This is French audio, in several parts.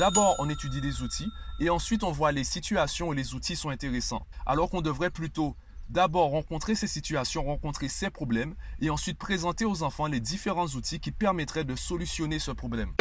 D'abord, on étudie des outils et ensuite on voit les situations où les outils sont intéressants. Alors qu'on devrait plutôt d'abord rencontrer ces situations, rencontrer ces problèmes et ensuite présenter aux enfants les différents outils qui permettraient de solutionner ce problème.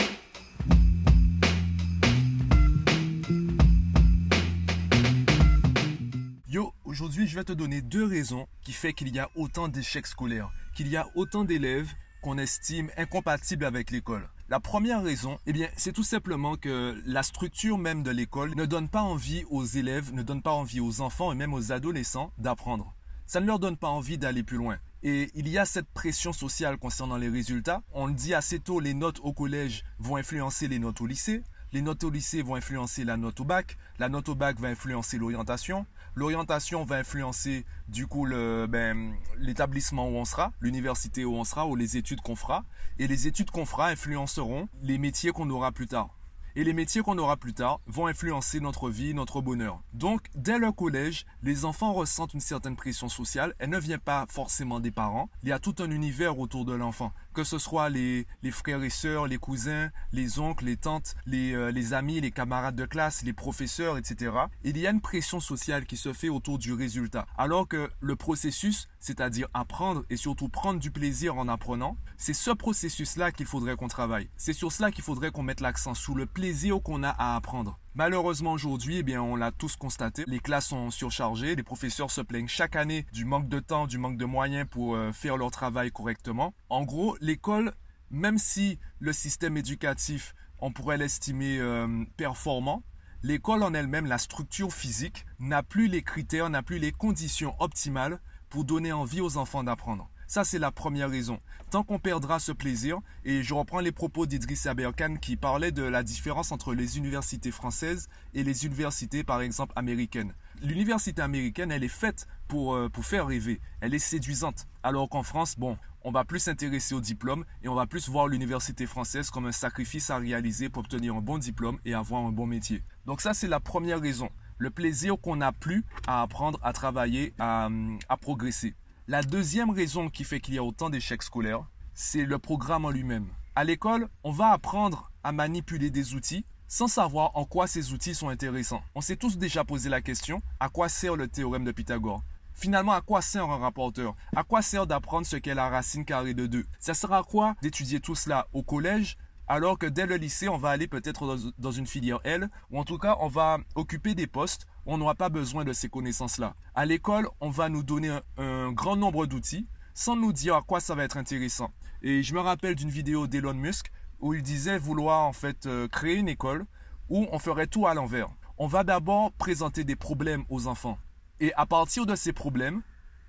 Yo, aujourd'hui je vais te donner deux raisons qui font qu'il y a autant d'échecs scolaires, qu'il y a autant d'élèves qu'on estime incompatibles avec l'école. La première raison, eh bien, c'est tout simplement que la structure même de l'école ne donne pas envie aux élèves, ne donne pas envie aux enfants et même aux adolescents d'apprendre. Ça ne leur donne pas envie d'aller plus loin. Et il y a cette pression sociale concernant les résultats. On le dit assez tôt, les notes au collège vont influencer les notes au lycée. Les notes au lycée vont influencer la note au bac. La note au bac va influencer l'orientation. L'orientation va influencer du coup ben, l'établissement où on sera, l'université où on sera ou les études qu'on fera. Et les études qu'on fera influenceront les métiers qu'on aura plus tard. Et les métiers qu'on aura plus tard vont influencer notre vie, notre bonheur. Donc, dès le collège, les enfants ressentent une certaine pression sociale. Elle ne vient pas forcément des parents. Il y a tout un univers autour de l'enfant. Que ce soit les, frères et sœurs, les cousins, les oncles, les tantes, les, euh, les amis, les camarades de classe, les professeurs, etc. Il y a une pression sociale qui se fait autour du résultat. Alors que le processus, c'est-à-dire apprendre et surtout prendre du plaisir en apprenant, c'est ce processus-là qu'il faudrait qu'on travaille. C'est sur cela qu'il faudrait qu'on mette l'accent, sous le plaisir qu'on a à apprendre. Malheureusement aujourd'hui, eh bien, on l'a tous constaté, les classes sont surchargées, les professeurs se plaignent chaque année du manque de temps, du manque de moyens pour euh, faire leur travail correctement. En gros, l'école, même si le système éducatif, on pourrait l'estimer euh, performant, l'école en elle-même, la structure physique, n'a plus les critères, n'a plus les conditions optimales pour donner envie aux enfants d'apprendre. Ça, c'est la première raison. Tant qu'on perdra ce plaisir, et je reprends les propos d'Idriss Aberkan qui parlait de la différence entre les universités françaises et les universités, par exemple, américaines. L'université américaine, elle est faite pour, euh, pour faire rêver. Elle est séduisante. Alors qu'en France, bon, on va plus s'intéresser au diplôme et on va plus voir l'université française comme un sacrifice à réaliser pour obtenir un bon diplôme et avoir un bon métier. Donc ça, c'est la première raison. Le plaisir qu'on n'a plus à apprendre, à travailler, à, à progresser. La deuxième raison qui fait qu'il y a autant d'échecs scolaires, c'est le programme en lui-même. À l'école, on va apprendre à manipuler des outils sans savoir en quoi ces outils sont intéressants. On s'est tous déjà posé la question, à quoi sert le théorème de Pythagore? Finalement, à quoi sert un rapporteur? À quoi sert d'apprendre ce qu'est la racine carrée de 2 Ça sert à quoi d'étudier tout cela au collège? Alors que dès le lycée, on va aller peut-être dans, une filière L, ou en tout cas, on va occuper des postes où on n'aura pas besoin de ces connaissances-là. À l'école, on va nous donner un, grand nombre d'outils sans nous dire à quoi ça va être intéressant. Et je me rappelle d'une vidéo d'Elon Musk où il disait vouloir en fait euh, créer une école où on ferait tout à l'envers. On va d'abord présenter des problèmes aux enfants. Et à partir de ces problèmes,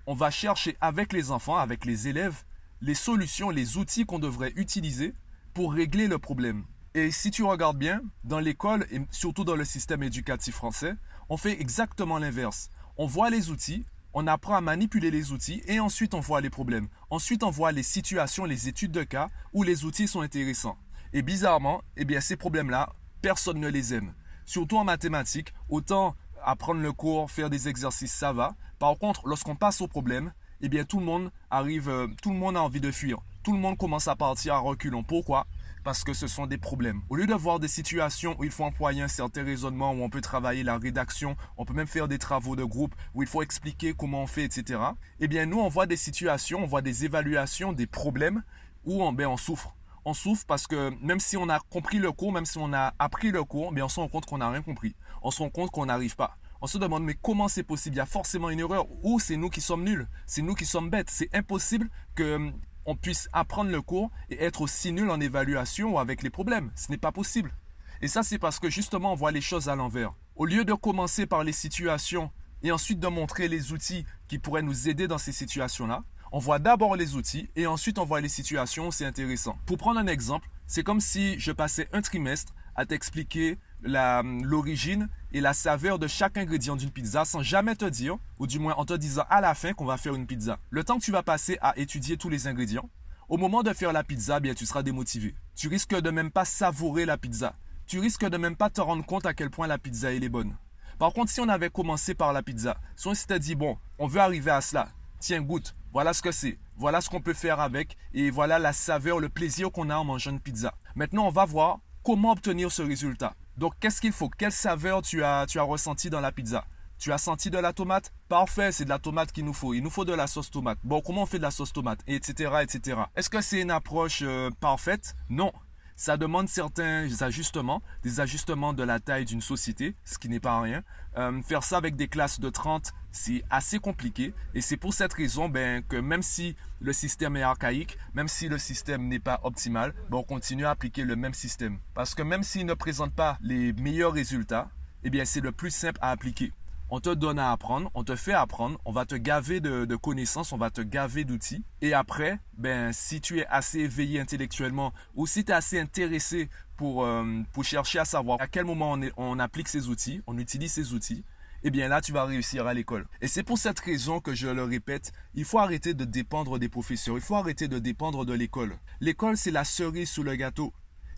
on va chercher avec les enfants, avec les élèves, les solutions, les outils qu'on devrait utiliser pour régler le problème. Et si tu regardes bien, dans l'école et surtout dans le système éducatif français, on fait exactement l'inverse. On voit les outils, on apprend à manipuler les outils et ensuite on voit les problèmes. Ensuite on voit les situations, les études de cas où les outils sont intéressants. Et bizarrement, eh bien ces problèmes-là, personne ne les aime. Surtout en mathématiques, autant apprendre le cours, faire des exercices, ça va. Par contre, lorsqu'on passe au problème, eh bien tout le monde arrive, euh, tout le monde a envie de fuir tout le monde commence à partir à reculons. Pourquoi? Parce que ce sont des problèmes. Au lieu de voir des situations où il faut employer un certain raisonnement, où on peut travailler la rédaction, on peut même faire des travaux de groupe, où il faut expliquer comment on fait, etc. Eh bien, nous, on voit des situations, on voit des évaluations, des problèmes où on, ben, on souffre. On souffre parce que même si on a compris le cours, même si on a appris le cours, ben, on se rend compte qu'on n'a rien compris. On se rend compte qu'on n'arrive pas. On se demande, mais comment c'est possible? Il y a forcément une erreur. Ou c'est nous qui sommes nuls? C'est nous qui sommes bêtes. C'est impossible que on puisse apprendre le cours et être aussi nul en évaluation ou avec les problèmes. Ce n'est pas possible. Et ça, c'est parce que justement, on voit les choses à l'envers. Au lieu de commencer par les situations et ensuite de montrer les outils qui pourraient nous aider dans ces situations-là, on voit d'abord les outils et ensuite on voit les situations, c'est intéressant. Pour prendre un exemple, c'est comme si je passais un trimestre à t'expliquer l'origine et la saveur de chaque ingrédient d'une pizza sans jamais te dire, ou du moins en te disant à la fin qu'on va faire une pizza. Le temps que tu vas passer à étudier tous les ingrédients, au moment de faire la pizza, bien tu seras démotivé. Tu risques de même pas savourer la pizza. Tu risques de même pas te rendre compte à quel point la pizza est bonne. Par contre, si on avait commencé par la pizza, si on s'était dit bon, on veut arriver à cela, tiens goûte, voilà ce que c'est, voilà ce qu'on peut faire avec, et voilà la saveur, le plaisir qu'on a en mangeant une pizza. Maintenant, on va voir comment obtenir ce résultat. Donc, qu'est-ce qu'il faut? Quelle saveur tu as, tu as ressenti dans la pizza? Tu as senti de la tomate? Parfait, c'est de la tomate qu'il nous faut. Il nous faut de la sauce tomate. Bon, comment on fait de la sauce tomate? Etc. etc. Est-ce que c'est une approche euh, parfaite? Non. Ça demande certains ajustements, des ajustements de la taille d'une société, ce qui n'est pas rien. Euh, faire ça avec des classes de 30, c'est assez compliqué. Et c'est pour cette raison ben, que même si le système est archaïque, même si le système n'est pas optimal, ben, on continue à appliquer le même système. Parce que même s'il ne présente pas les meilleurs résultats, eh bien c'est le plus simple à appliquer on te donne à apprendre, on te fait apprendre, on va te gaver de, connaissances, on va te gaver d'outils. Et après, ben, si tu es assez éveillé intellectuellement ou si tu es assez intéressé pour, euh, pour chercher à savoir à quel moment on, on applique ces outils, on utilise ces outils, eh bien là, tu vas réussir à l'école. Et c'est pour cette raison que je le répète, il faut arrêter de dépendre des professeurs, il faut arrêter de dépendre de l'école. L'école, c'est la cerise sous le gâteau.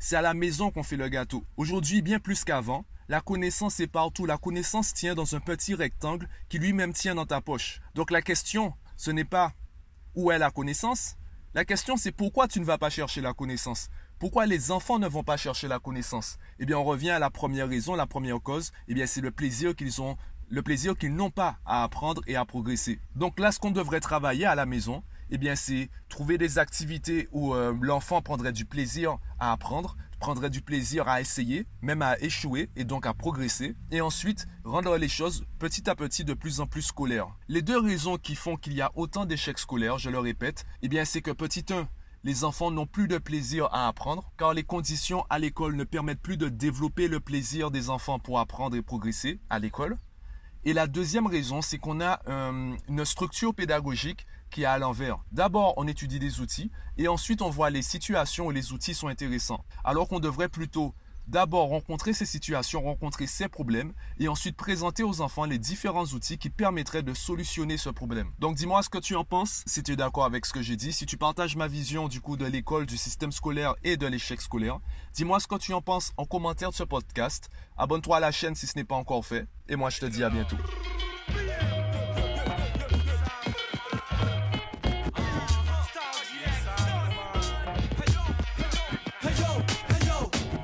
C'est à la maison qu'on fait le gâteau. Aujourd'hui, bien plus qu'avant, la connaissance est partout. La connaissance tient dans un petit rectangle qui lui-même tient dans ta poche. Donc la question, ce n'est pas où est la connaissance. La question, c'est pourquoi tu ne vas pas chercher la connaissance? Pourquoi les enfants ne vont pas chercher la connaissance? Eh bien, on revient à la première raison, la première cause. Eh bien, c'est le plaisir qu'ils ont, le plaisir qu'ils n'ont pas à apprendre et à progresser. Donc là, ce qu'on devrait travailler à la maison, eh bien, c'est trouver des activités où euh, l'enfant prendrait du plaisir à apprendre, prendrait du plaisir à essayer, même à échouer et donc à progresser, et ensuite rendre les choses petit à petit de plus en plus scolaires. Les deux raisons qui font qu'il y a autant d'échecs scolaires, je le répète, eh bien c'est que petit 1, les enfants n'ont plus de plaisir à apprendre, car les conditions à l'école ne permettent plus de développer le plaisir des enfants pour apprendre et progresser à l'école. Et la deuxième raison, c'est qu'on a euh, une structure pédagogique qui est à l'envers. D'abord, on étudie des outils et ensuite on voit les situations où les outils sont intéressants. Alors qu'on devrait plutôt d'abord rencontrer ces situations, rencontrer ces problèmes et ensuite présenter aux enfants les différents outils qui permettraient de solutionner ce problème. Donc dis-moi ce que tu en penses, si tu es d'accord avec ce que j'ai dit, si tu partages ma vision du coup de l'école, du système scolaire et de l'échec scolaire. Dis-moi ce que tu en penses en commentaire de ce podcast. Abonne-toi à la chaîne si ce n'est pas encore fait et moi je te dis à bientôt.